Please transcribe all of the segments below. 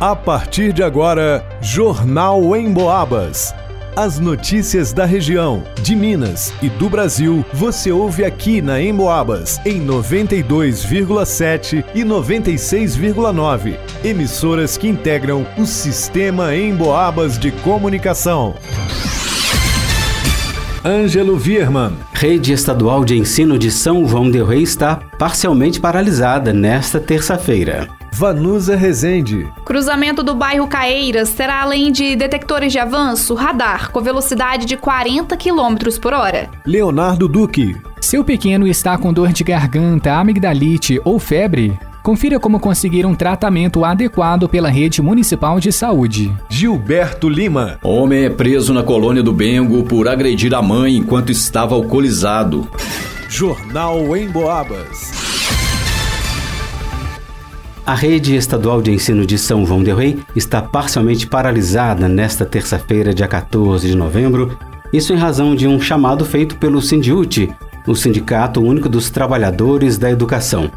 A partir de agora, Jornal em Boabas. As notícias da região, de Minas e do Brasil, você ouve aqui na Emboabas, em 92,7 e 96,9. Emissoras que integram o sistema Emboabas de comunicação. Ângelo Vierman. Rede Estadual de Ensino de São João del Rei está parcialmente paralisada nesta terça-feira. Vanusa Rezende. Cruzamento do bairro Caeiras terá, além de detectores de avanço, radar com velocidade de 40 km por hora. Leonardo Duque. Seu pequeno está com dor de garganta, amigdalite ou febre? Confira como conseguir um tratamento adequado pela rede municipal de saúde. Gilberto Lima. Homem é preso na colônia do Bengo por agredir a mãe enquanto estava alcoolizado. Jornal em Boabas. A rede estadual de ensino de São João del Rei está parcialmente paralisada nesta terça-feira, dia 14 de novembro, isso em razão de um chamado feito pelo Sindiute, o Sindicato Único dos Trabalhadores da Educação.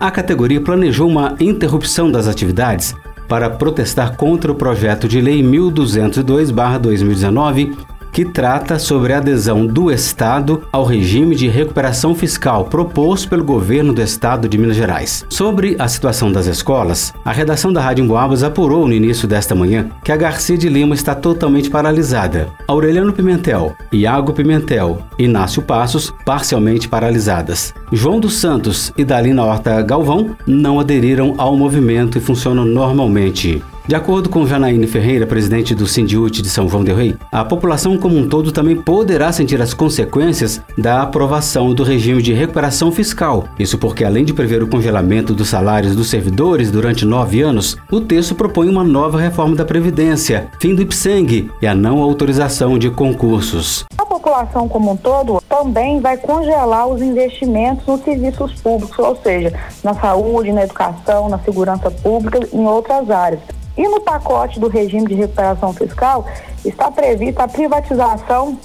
A categoria planejou uma interrupção das atividades para protestar contra o projeto de lei 1202/2019 que trata sobre a adesão do Estado ao regime de recuperação fiscal proposto pelo governo do Estado de Minas Gerais. Sobre a situação das escolas, a redação da Rádio Emboabas apurou no início desta manhã que a Garcia de Lima está totalmente paralisada, Aureliano Pimentel, Iago Pimentel Inácio Passos parcialmente paralisadas. João dos Santos e Dalina Horta Galvão não aderiram ao movimento e funcionam normalmente. De acordo com Janaíne Ferreira, presidente do Sindiute de São João del Rei, a população como um todo também poderá sentir as consequências da aprovação do regime de recuperação fiscal. Isso porque, além de prever o congelamento dos salários dos servidores durante nove anos, o texto propõe uma nova reforma da Previdência, fim do IPSENG e a não autorização de concursos. A população como um todo também vai congelar os investimentos nos serviços públicos, ou seja, na saúde, na educação, na segurança pública, em outras áreas. E no pacote do regime de recuperação fiscal está prevista a privatização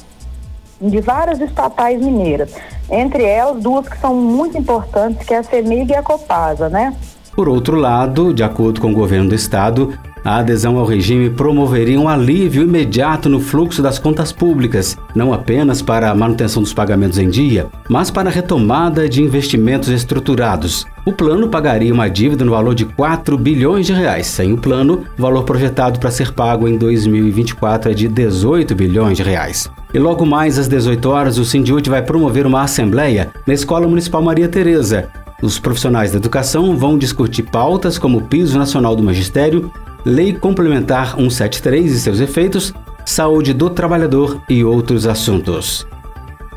de várias estatais mineiras, entre elas duas que são muito importantes, que é a CEMIG e a Copasa, né? Por outro lado, de acordo com o governo do estado, a adesão ao regime promoveria um alívio imediato no fluxo das contas públicas, não apenas para a manutenção dos pagamentos em dia, mas para a retomada de investimentos estruturados. O plano pagaria uma dívida no valor de 4 bilhões de reais. Sem o plano, o valor projetado para ser pago em 2024 é de 18 bilhões de reais. E logo mais às 18 horas, o Sindiúte vai promover uma assembleia na Escola Municipal Maria Tereza. Os profissionais da educação vão discutir pautas como o piso nacional do magistério, Lei Complementar 173 e seus efeitos, saúde do trabalhador e outros assuntos.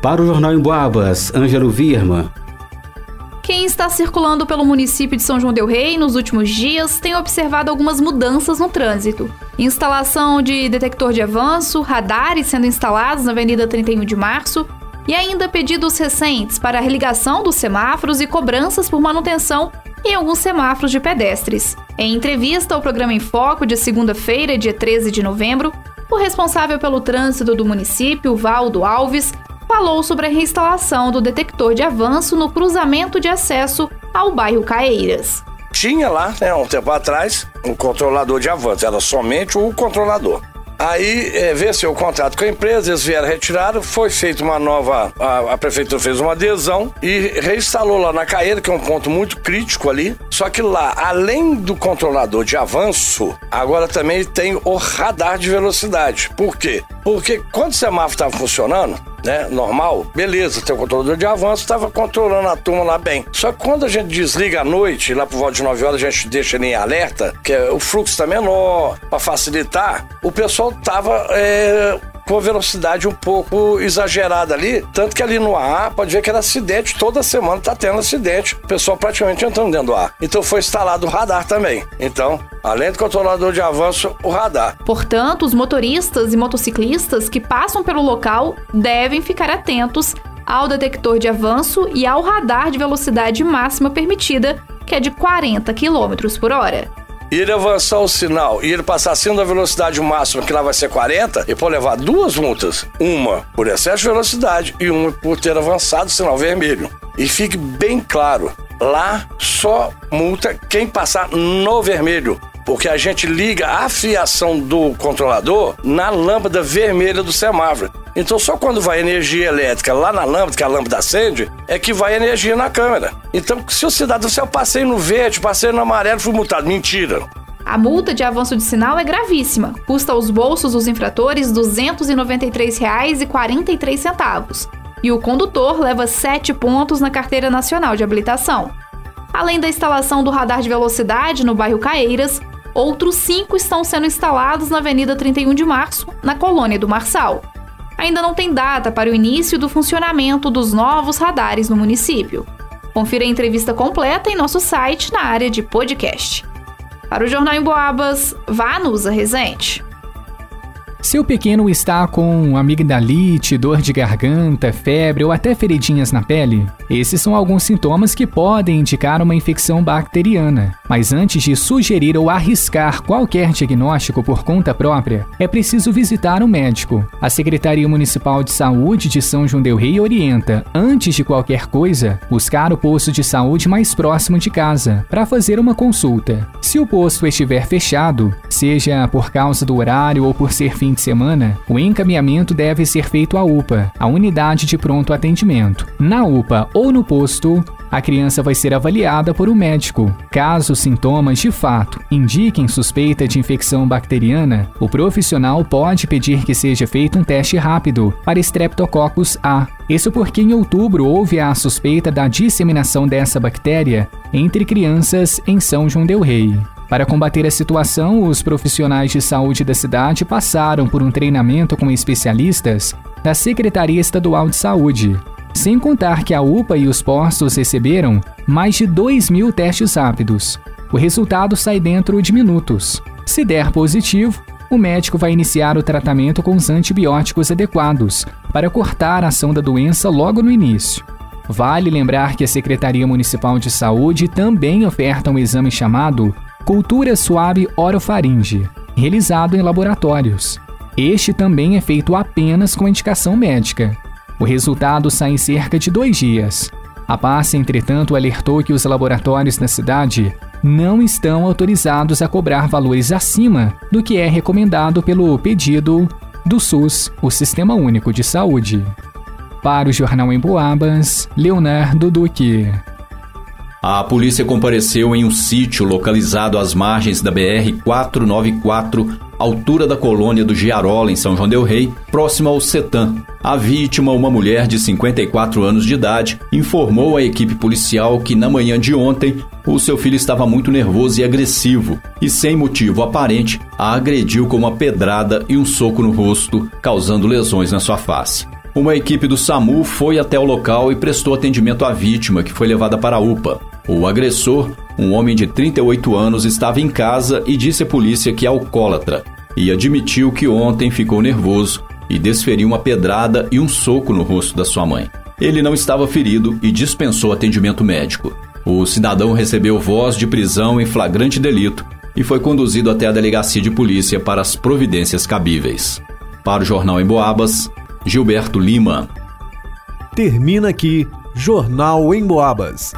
Para o Jornal em Boabas, Ângelo Virma. Quem está circulando pelo município de São João Del Rei nos últimos dias tem observado algumas mudanças no trânsito. Instalação de detector de avanço, radares sendo instalados na Avenida 31 de Março e ainda pedidos recentes para a religação dos semáforos e cobranças por manutenção em alguns semáforos de pedestres. Em entrevista ao programa Em Foco de segunda-feira, dia 13 de novembro, o responsável pelo trânsito do município, Valdo Alves, falou sobre a reinstalação do detector de avanço no cruzamento de acesso ao bairro Caeiras. Tinha lá, né, um tempo atrás, um controlador de avanço, era somente o controlador. Aí é, venceu o contrato com a empresa, eles vieram retirar, foi feita uma nova. A, a, prefeitura fez uma adesão e reinstalou lá na Caeira, que é um ponto muito crítico ali. Só que lá, além do controlador de avanço, agora também tem o radar de velocidade. Por quê? Porque quando o semáforo estava funcionando, né, normal, beleza, tem o controlador de avanço, estava controlando a turma lá bem. Só que quando a gente desliga à noite, lá por volta de 9 horas, a gente deixa ele em alerta, que é, o fluxo está menor, para facilitar, o pessoal tava é, com velocidade um pouco exagerada ali, tanto que ali no ar pode ver que era acidente, toda semana tá tendo acidente, o pessoal praticamente entrando dentro do ar. Então foi instalado o radar também. Então, além do controlador de avanço, o radar. Portanto, os motoristas e motociclistas que passam pelo local devem ficar atentos ao detector de avanço e ao radar de velocidade máxima permitida, que é de 40 km por hora ele avançar o sinal e ele passar acima da velocidade máxima, que lá vai ser 40, ele pode levar duas multas. Uma por excesso de velocidade e uma por ter avançado o sinal vermelho. E fique bem claro, lá só multa quem passar no vermelho. Porque a gente liga a fiação do controlador na lâmpada vermelha do semáforo. Então só quando vai energia elétrica lá na lâmpada, que a lâmpada acende, é que vai energia na câmera. Então se o cidadão, se eu passei no verde, passei no amarelo, fui multado. Mentira. A multa de avanço de sinal é gravíssima. Custa aos bolsos dos infratores R$ 293,43 e o condutor leva 7 pontos na Carteira Nacional de Habilitação. Além da instalação do radar de velocidade no bairro Caeiras, outros cinco estão sendo instalados na Avenida 31 de Março, na colônia do Marçal. Ainda não tem data para o início do funcionamento dos novos radares no município. Confira a entrevista completa em nosso site na área de podcast. Para o Jornal em Boabas, vá Nusa Resente. Seu pequeno está com amigdalite, dor de garganta, febre ou até feridinhas na pele? Esses são alguns sintomas que podem indicar uma infecção bacteriana. Mas antes de sugerir ou arriscar qualquer diagnóstico por conta própria, é preciso visitar um médico. A Secretaria Municipal de Saúde de São João del Rei orienta, antes de qualquer coisa, buscar o posto de saúde mais próximo de casa para fazer uma consulta. Se o posto estiver fechado, seja por causa do horário ou por ser fim de semana, o encaminhamento deve ser feito à UPA, a unidade de pronto atendimento. Na UPA ou no posto, a criança vai ser avaliada por um médico. Caso os sintomas de fato indiquem suspeita de infecção bacteriana, o profissional pode pedir que seja feito um teste rápido para Streptococcus A. Isso porque em outubro houve a suspeita da disseminação dessa bactéria entre crianças em São João del Rei. Para combater a situação, os profissionais de saúde da cidade passaram por um treinamento com especialistas da Secretaria Estadual de Saúde. Sem contar que a UPA e os postos receberam mais de 2 mil testes rápidos. O resultado sai dentro de minutos. Se der positivo, o médico vai iniciar o tratamento com os antibióticos adequados para cortar a ação da doença logo no início. Vale lembrar que a Secretaria Municipal de Saúde também oferta um exame chamado cultura suave orofaringe, realizado em laboratórios. Este também é feito apenas com indicação médica. O resultado sai em cerca de dois dias. A PASSE, entretanto, alertou que os laboratórios da cidade não estão autorizados a cobrar valores acima do que é recomendado pelo pedido do SUS, o Sistema Único de Saúde. Para o Jornal em Boabas, Leonardo Duque. A polícia compareceu em um sítio localizado às margens da BR-494, altura da colônia do Giarola, em São João Del Rei, próximo ao Setan. A vítima, uma mulher de 54 anos de idade, informou à equipe policial que na manhã de ontem o seu filho estava muito nervoso e agressivo e, sem motivo aparente, a agrediu com uma pedrada e um soco no rosto, causando lesões na sua face. Uma equipe do SAMU foi até o local e prestou atendimento à vítima, que foi levada para a UPA. O agressor, um homem de 38 anos, estava em casa e disse à polícia que é alcoólatra e admitiu que ontem ficou nervoso e desferiu uma pedrada e um soco no rosto da sua mãe. Ele não estava ferido e dispensou atendimento médico. O cidadão recebeu voz de prisão em flagrante delito e foi conduzido até a delegacia de polícia para as providências cabíveis. Para o Jornal em Boabas, Gilberto Lima. Termina aqui Jornal em Boabas.